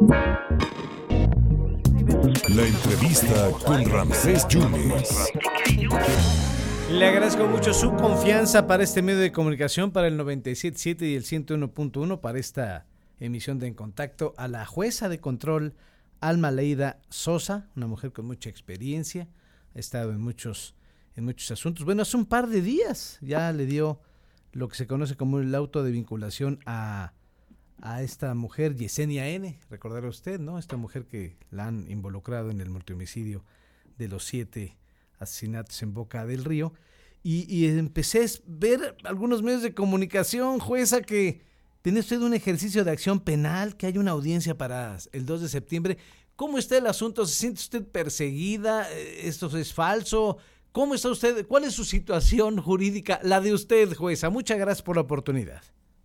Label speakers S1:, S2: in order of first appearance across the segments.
S1: La entrevista con Ramsés Yunes.
S2: Le agradezco mucho su confianza para este medio de comunicación, para el 97.7 y el 101.1, para esta emisión de En Contacto, a la jueza de control Alma Leida Sosa, una mujer con mucha experiencia, ha estado en muchos, en muchos asuntos. Bueno, hace un par de días ya le dio lo que se conoce como el auto de vinculación a, a esta mujer, Yesenia N. Recordará usted, ¿no? Esta mujer que la han involucrado en el multihomicidio de los siete asesinatos en Boca del Río. Y, y empecé a ver algunos medios de comunicación, jueza, que tiene usted un ejercicio de acción penal, que hay una audiencia para el 2 de septiembre. ¿Cómo está el asunto? ¿Se siente usted perseguida? ¿Esto es falso? ¿Cómo está usted? ¿Cuál es su situación jurídica? La de usted, jueza. Muchas gracias por la oportunidad.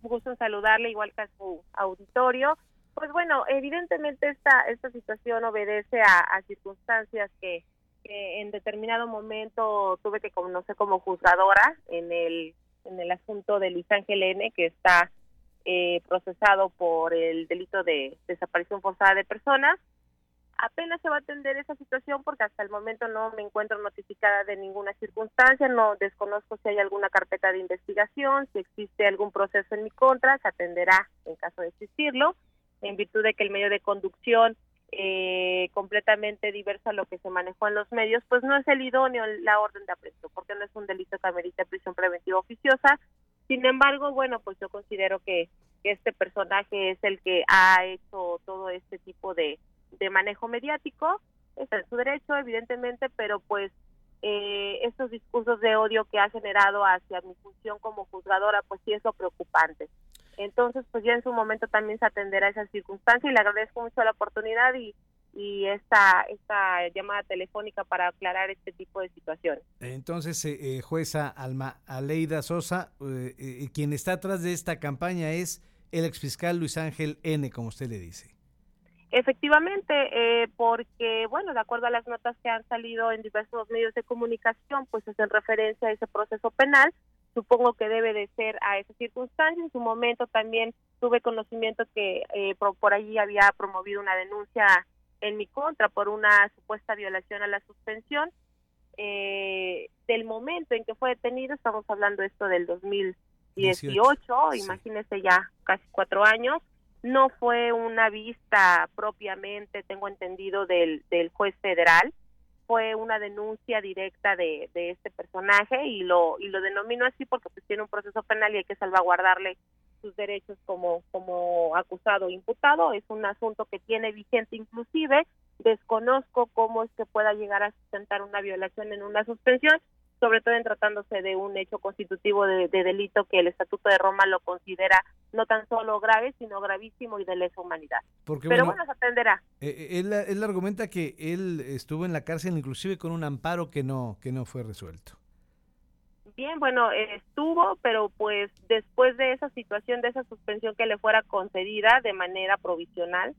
S3: Gusto saludarle, igual que a su auditorio. Pues bueno, evidentemente esta, esta situación obedece a, circunstancias que, en determinado momento tuve que conocer como juzgadora en el, en el asunto de Luis Ángel N., que está eh, procesado por el delito de desaparición forzada de personas apenas se va a atender esa situación porque hasta el momento no me encuentro notificada de ninguna circunstancia, no desconozco si hay alguna carpeta de investigación, si existe algún proceso en mi contra, se atenderá en caso de existirlo, en virtud de que el medio de conducción eh, completamente diverso a lo que se manejó en los medios, pues no es el idóneo la orden de apresto, porque no es un delito que amerita prisión preventiva oficiosa. Sin embargo, bueno, pues yo considero que, que este personaje es el que ha hecho todo este tipo de, de manejo mediático, está en su derecho, evidentemente, pero pues eh, estos discursos de odio que ha generado hacia mi función como juzgadora, pues sí es lo preocupante. Entonces, pues ya en su momento también se atenderá a esa circunstancia y le agradezco mucho la oportunidad y, y esta, esta llamada telefónica para aclarar este tipo de situaciones.
S2: Entonces, eh, eh jueza Alma Aleida Sosa, eh, eh, quien está atrás de esta campaña es el exfiscal Luis Ángel N., como usted le dice.
S3: Efectivamente, eh, porque, bueno, de acuerdo a las notas que han salido en diversos medios de comunicación, pues es en referencia a ese proceso penal, supongo que debe de ser a esa circunstancia. En su momento también tuve conocimiento que eh, por, allí había promovido una denuncia en mi contra por una supuesta violación a la suspensión. Eh, del momento en que fue detenido, estamos hablando esto del 2018, imagínese ya casi cuatro años, no fue una vista propiamente, tengo entendido, del, del juez federal, fue una denuncia directa de, de este personaje y lo y lo denomino así porque pues tiene un proceso penal y hay que salvaguardarle sus derechos como como acusado o imputado. Es un asunto que tiene vigente inclusive. Desconozco cómo es que pueda llegar a sustentar una violación en una suspensión sobre todo en tratándose de un hecho constitutivo de, delito que el Estatuto de Roma lo considera no tan solo grave, sino gravísimo y de lesa humanidad. Pero bueno, se atenderá.
S2: Eh, eh, él, él, argumenta que él estuvo en la cárcel inclusive con un amparo que no, que no fue resuelto.
S3: Bien, bueno, estuvo, pero pues después de esa situación, de esa suspensión que le fuera concedida de manera provisional,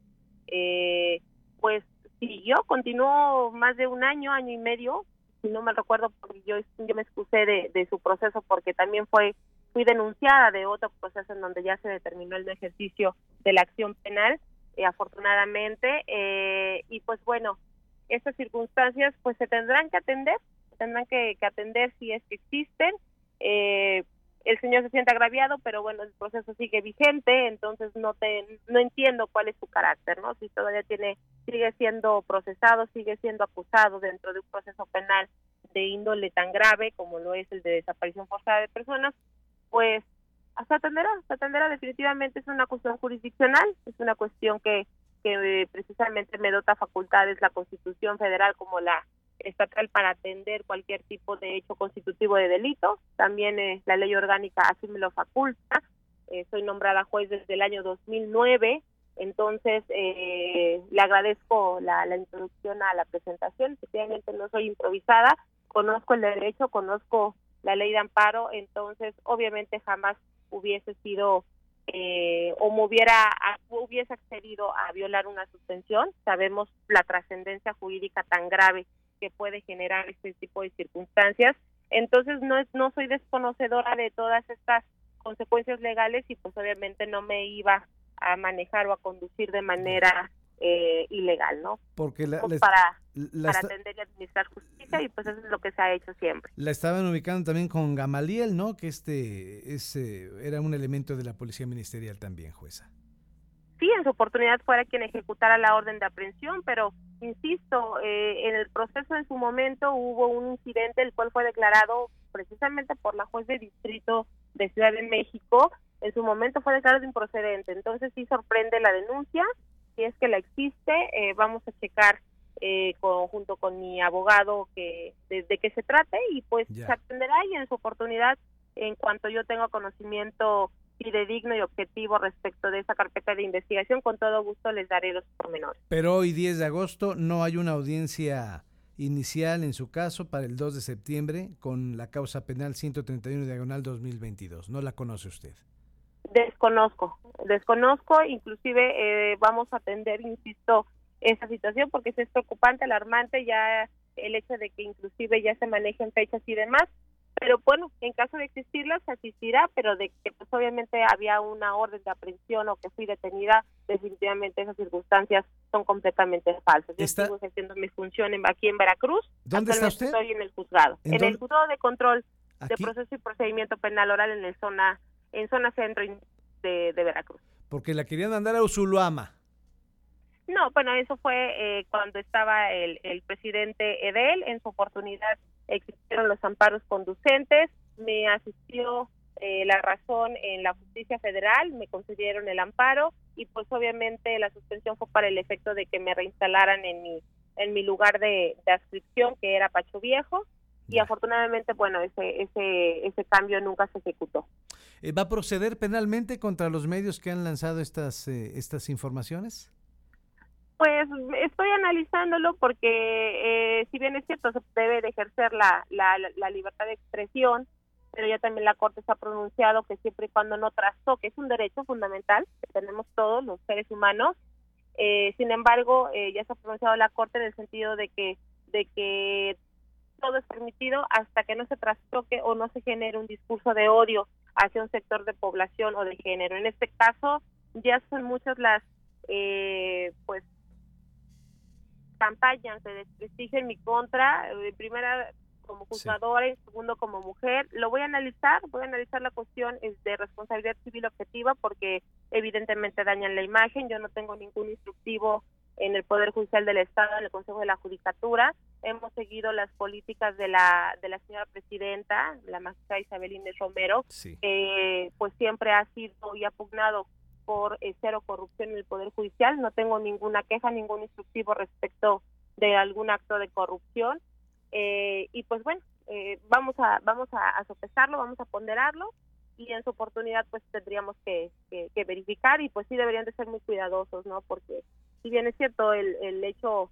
S3: eh, pues siguió, continuó más de un año, año y medio si no me recuerdo, porque yo, yo me excusé de, su proceso porque también fue fui denunciada de otro proceso en donde ya se determinó el ejercicio de la acción penal, eh, afortunadamente, eh, y pues bueno, estas circunstancias pues se tendrán que atender, tendrán que, atender si es que existen. Eh, el señor se siente agraviado, pero bueno, el proceso sigue vigente, entonces no te, no entiendo cuál es su carácter, ¿no? Si todavía tiene, sigue siendo procesado, sigue siendo acusado dentro de un proceso penal de índole tan grave como lo es el de desaparición forzada de personas, pues hasta atenderá, hasta atenderá definitivamente es una cuestión jurisdiccional, es una cuestión que, que precisamente me dota facultades la Constitución Federal como la estatal para atender cualquier tipo de hecho constitutivo de delito. También eh, la ley orgánica así me lo faculta. Eh, soy nombrada juez desde el año 2009, entonces eh, le agradezco la, la introducción a la presentación. Efectivamente no soy improvisada, conozco el derecho, conozco la ley de amparo, entonces obviamente jamás hubiese sido eh, o me hubiera hubiese accedido a violar una suspensión. Sabemos la trascendencia jurídica tan grave que puede generar este tipo de circunstancias. Entonces no es, no soy desconocedora de todas estas consecuencias legales y pues obviamente no me iba a manejar o a conducir de manera eh, ilegal, ¿no?
S2: Porque
S3: pues para, para atender y administrar justicia y pues eso es lo que se ha hecho siempre.
S2: La estaban ubicando también con Gamaliel, ¿no? Que este era un elemento de la policía ministerial también, jueza.
S3: Sí, en su oportunidad fuera quien ejecutara la orden de aprehensión, pero insisto, eh, en el proceso en su momento hubo un incidente el cual fue declarado precisamente por la juez de distrito de Ciudad de México, en su momento fue declarado improcedente, entonces sí sorprende la denuncia, si es que la existe, eh, vamos a checar eh, junto con mi abogado que desde que se trate y pues se atenderá y en su oportunidad en cuanto yo tenga conocimiento fidedigno y objetivo respecto de esa carpeta de investigación, con todo gusto les daré los pormenores.
S2: Pero hoy 10 de agosto no hay una audiencia inicial en su caso para el 2 de septiembre con la causa penal 131 diagonal 2022. ¿No la conoce usted?
S3: Desconozco, desconozco, inclusive eh, vamos a atender, insisto, esa situación porque es preocupante, alarmante ya el hecho de que inclusive ya se manejen fechas y demás, pero bueno, en caso de existirlas se asistirá, pero de que pues obviamente había una orden de aprehensión o que fui detenida, definitivamente esas circunstancias son completamente falsas. Yo estoy haciendo mi función aquí en Veracruz.
S2: ¿Dónde está usted?
S3: Estoy en el juzgado, en, el juzgado de control de proceso y procedimiento penal oral en el zona en zona centro de, Veracruz.
S2: Porque la querían mandar a Usuluama.
S3: No, bueno, eso fue eh, cuando estaba el, el presidente Edel, en su oportunidad existieron los amparos conducentes, me asistió eh, la razón en la justicia federal, me concedieron el amparo y pues obviamente la suspensión fue para el efecto de que me reinstalaran en mi en mi lugar de, de adscripción que era Pacho Viejo y afortunadamente bueno ese ese ese cambio nunca se ejecutó.
S2: Eh, ¿Va a proceder penalmente contra los medios que han lanzado estas eh, estas informaciones?
S3: Pues estoy analizándolo porque eh, si bien es cierto se debe de ejercer la, la, la, libertad de expresión, pero ya también la Corte se ha pronunciado que siempre y cuando no trastoque, es un derecho fundamental que tenemos todos los seres humanos. Eh, sin embargo, eh, ya se ha pronunciado la Corte en el sentido de que de que todo es permitido hasta que no se trastoque o no se genere un discurso de odio hacia un sector de población o de género. En este caso, ya son muchas las eh, pues campañas de desprestigio en mi contra, en primera como juzgadora y segundo como mujer. Lo voy a analizar, voy a analizar la cuestión de responsabilidad civil objetiva porque evidentemente dañan la imagen. Yo no tengo ningún instructivo en el Poder Judicial del Estado, en el Consejo de la Judicatura. Hemos seguido las políticas de la de la señora presidenta, la magistrada Isabel Inés Romero, que pues siempre ha sido y ha pugnado por eh, cero corrupción en el Poder Judicial. No tengo ninguna queja, ningún instructivo respecto de algún acto de corrupción. Eh, y pues bueno, eh, vamos a vamos a, sopesarlo, vamos a ponderarlo y en su oportunidad pues tendríamos que, que, verificar y pues sí deberían de ser muy cuidadosos, ¿no? Porque si bien es cierto el, el hecho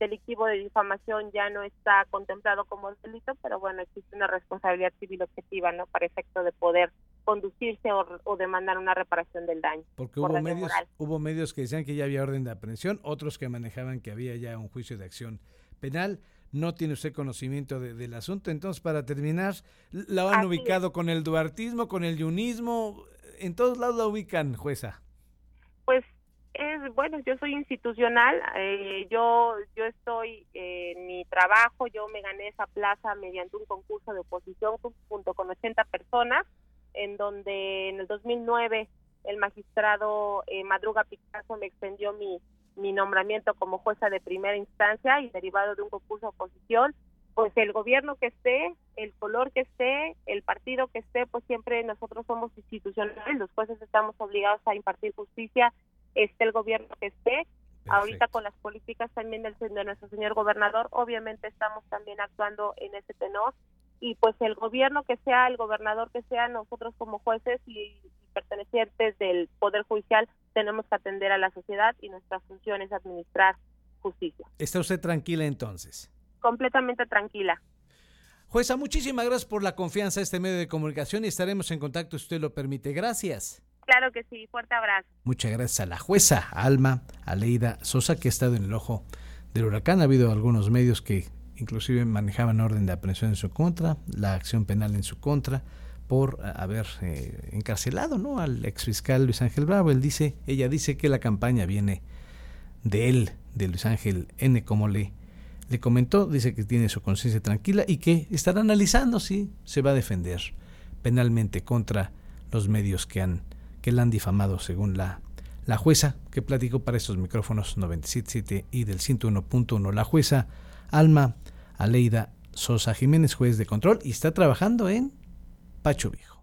S3: delictivo de difamación ya no está contemplado como delito, pero bueno, existe una responsabilidad civil objetiva, ¿no? Para efecto de poder conducirse o, demandar una reparación del daño.
S2: Porque hubo medios, hubo medios que decían que ya había orden de aprehensión, otros que manejaban que había ya un juicio de acción penal. No tiene usted conocimiento del asunto. Entonces, para terminar, ¿la han ubicado con el duartismo, con el yunismo? ¿En todos lados la ubican, jueza?
S3: Pues es bueno, yo soy institucional, eh, yo yo estoy en mi trabajo, yo me gané esa plaza mediante un concurso de oposición junto con 80 personas en donde en el 2009 el magistrado eh, Madruga Picasso me extendió mi, mi nombramiento como jueza de primera instancia y derivado de un concurso de oposición, pues el gobierno que esté, el color que esté, el partido que esté, pues siempre nosotros somos institucionales, los jueces estamos obligados a impartir justicia, esté el gobierno que esté. Ahorita con las políticas también del, de nuestro señor gobernador, obviamente estamos también actuando en ese tenor y pues el gobierno que sea, el gobernador que sea, nosotros como jueces y, pertenecientes del Poder Judicial tenemos que atender a la sociedad y nuestra función es administrar justicia.
S2: ¿Está usted tranquila entonces?
S3: Completamente tranquila.
S2: Jueza, muchísimas gracias por la confianza a este medio de comunicación y estaremos en contacto si usted lo permite. Gracias.
S3: Claro que sí, fuerte abrazo.
S2: Muchas gracias a la jueza Alma Aleida Sosa que ha estado en el ojo del huracán. Ha habido algunos medios que inclusive manejaban orden de aprehensión en su contra, la acción penal en su contra por haber eh, encarcelado ¿no? al exfiscal Luis Ángel Bravo. Él dice, ella dice que la campaña viene de él, de Luis Ángel N, como le, le comentó, dice que tiene su conciencia tranquila y que estará analizando si se va a defender penalmente contra los medios que han que la han difamado según la, la jueza que platicó para estos micrófonos 97.7 y del 101.1. La jueza Alma Aleida Sosa Jiménez, juez de control, y está trabajando en Pacho Viejo.